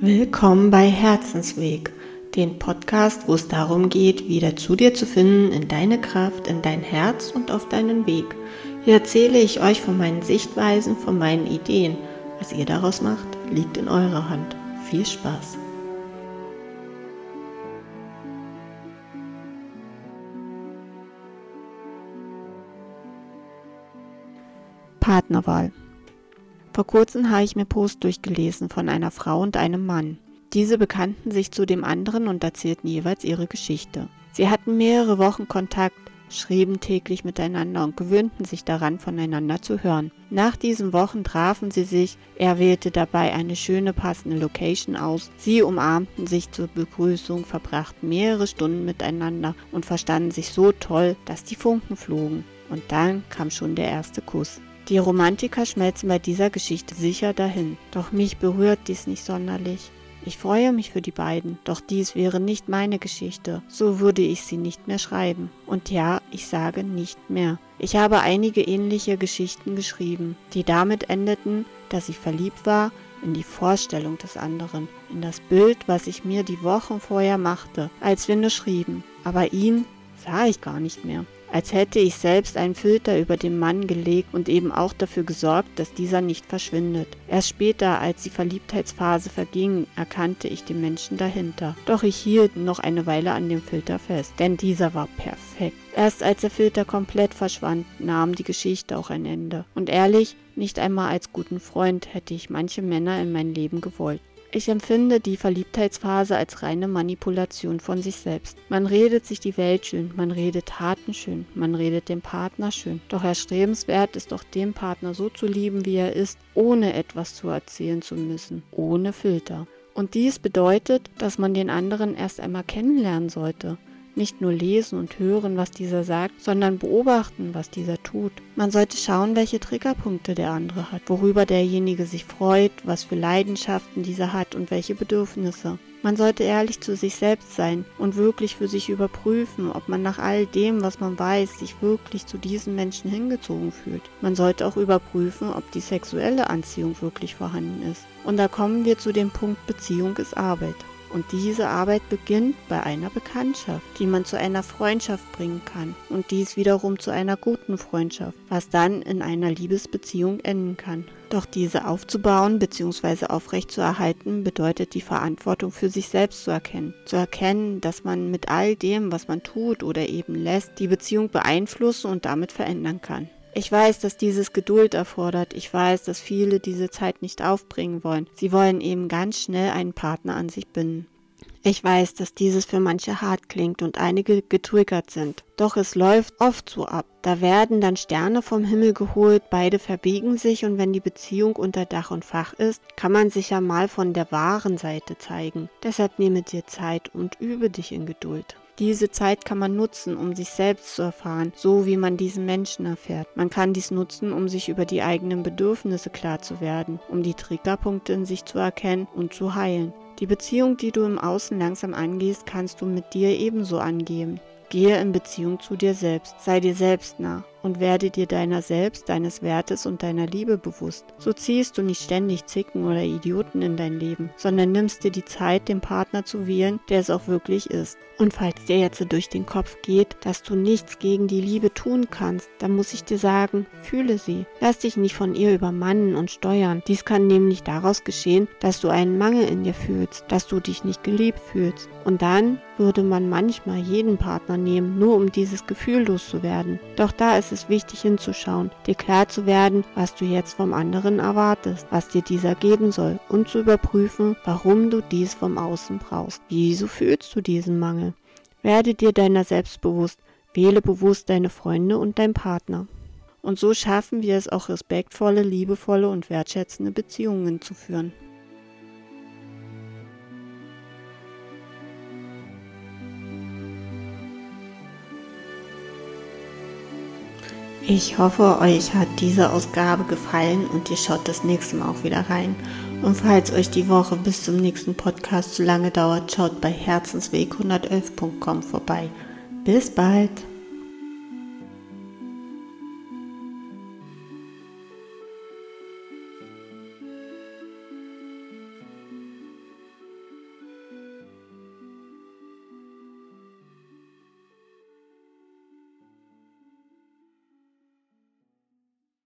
Willkommen bei Herzensweg, den Podcast, wo es darum geht, wieder zu dir zu finden, in deine Kraft, in dein Herz und auf deinen Weg. Hier erzähle ich euch von meinen Sichtweisen, von meinen Ideen. Was ihr daraus macht, liegt in eurer Hand. Viel Spaß! Partnerwahl vor kurzem habe ich mir Post durchgelesen von einer Frau und einem Mann. Diese bekannten sich zu dem anderen und erzählten jeweils ihre Geschichte. Sie hatten mehrere Wochen Kontakt, schrieben täglich miteinander und gewöhnten sich daran, voneinander zu hören. Nach diesen Wochen trafen sie sich, er wählte dabei eine schöne passende Location aus, sie umarmten sich zur Begrüßung, verbrachten mehrere Stunden miteinander und verstanden sich so toll, dass die Funken flogen. Und dann kam schon der erste Kuss. Die Romantiker schmelzen bei dieser Geschichte sicher dahin, doch mich berührt dies nicht sonderlich. Ich freue mich für die beiden, doch dies wäre nicht meine Geschichte, so würde ich sie nicht mehr schreiben. Und ja, ich sage nicht mehr. Ich habe einige ähnliche Geschichten geschrieben, die damit endeten, dass ich verliebt war in die Vorstellung des anderen, in das Bild, was ich mir die Wochen vorher machte, als wir nur schrieben. Aber ihn sah ich gar nicht mehr als hätte ich selbst einen Filter über den Mann gelegt und eben auch dafür gesorgt, dass dieser nicht verschwindet. Erst später, als die Verliebtheitsphase verging, erkannte ich den Menschen dahinter. Doch ich hielt noch eine Weile an dem Filter fest, denn dieser war perfekt. Erst als der Filter komplett verschwand, nahm die Geschichte auch ein Ende. Und ehrlich, nicht einmal als guten Freund hätte ich manche Männer in mein Leben gewollt. Ich empfinde die Verliebtheitsphase als reine Manipulation von sich selbst. Man redet sich die Welt schön, man redet Taten schön, man redet den Partner schön. Doch erstrebenswert ist doch den Partner so zu lieben, wie er ist, ohne etwas zu erzählen zu müssen, ohne Filter. Und dies bedeutet, dass man den anderen erst einmal kennenlernen sollte. Nicht nur lesen und hören, was dieser sagt, sondern beobachten, was dieser tut. Man sollte schauen, welche Triggerpunkte der andere hat, worüber derjenige sich freut, was für Leidenschaften dieser hat und welche Bedürfnisse. Man sollte ehrlich zu sich selbst sein und wirklich für sich überprüfen, ob man nach all dem, was man weiß, sich wirklich zu diesen Menschen hingezogen fühlt. Man sollte auch überprüfen, ob die sexuelle Anziehung wirklich vorhanden ist. Und da kommen wir zu dem Punkt Beziehung ist Arbeit. Und diese Arbeit beginnt bei einer Bekanntschaft, die man zu einer Freundschaft bringen kann und dies wiederum zu einer guten Freundschaft, was dann in einer Liebesbeziehung enden kann. Doch diese aufzubauen bzw. aufrechtzuerhalten bedeutet die Verantwortung für sich selbst zu erkennen. Zu erkennen, dass man mit all dem, was man tut oder eben lässt, die Beziehung beeinflussen und damit verändern kann. Ich weiß, dass dieses Geduld erfordert. Ich weiß, dass viele diese Zeit nicht aufbringen wollen. Sie wollen eben ganz schnell einen Partner an sich binden. Ich weiß, dass dieses für manche hart klingt und einige getriggert sind. Doch es läuft oft so ab. Da werden dann Sterne vom Himmel geholt, beide verbiegen sich und wenn die Beziehung unter Dach und Fach ist, kann man sich ja mal von der wahren Seite zeigen. Deshalb nehme dir Zeit und übe dich in Geduld. Diese Zeit kann man nutzen, um sich selbst zu erfahren, so wie man diesen Menschen erfährt. Man kann dies nutzen, um sich über die eigenen Bedürfnisse klar zu werden, um die Triggerpunkte in sich zu erkennen und zu heilen. Die Beziehung, die du im Außen langsam angehst, kannst du mit dir ebenso angehen. Gehe in Beziehung zu dir selbst, sei dir selbst nah und werde dir deiner selbst, deines Wertes und deiner Liebe bewusst. So ziehst du nicht ständig Zicken oder Idioten in dein Leben, sondern nimmst dir die Zeit, den Partner zu wählen, der es auch wirklich ist. Und falls dir jetzt durch den Kopf geht, dass du nichts gegen die Liebe tun kannst, dann muss ich dir sagen, fühle sie. Lass dich nicht von ihr übermannen und steuern. Dies kann nämlich daraus geschehen, dass du einen Mangel in dir fühlst, dass du dich nicht geliebt fühlst. Und dann würde man manchmal jeden Partner nehmen, nur um dieses Gefühl loszuwerden. Doch da ist es wichtig hinzuschauen, dir klar zu werden, was du jetzt vom anderen erwartest, was dir dieser geben soll und zu überprüfen, warum du dies vom Außen brauchst. Wieso fühlst du diesen Mangel? Werde dir deiner selbst bewusst, wähle bewusst deine Freunde und dein Partner. Und so schaffen wir es auch respektvolle, liebevolle und wertschätzende Beziehungen zu führen. Ich hoffe, euch hat diese Ausgabe gefallen und ihr schaut das nächste Mal auch wieder rein. Und falls euch die Woche bis zum nächsten Podcast zu lange dauert, schaut bei herzensweg111.com vorbei. Bis bald!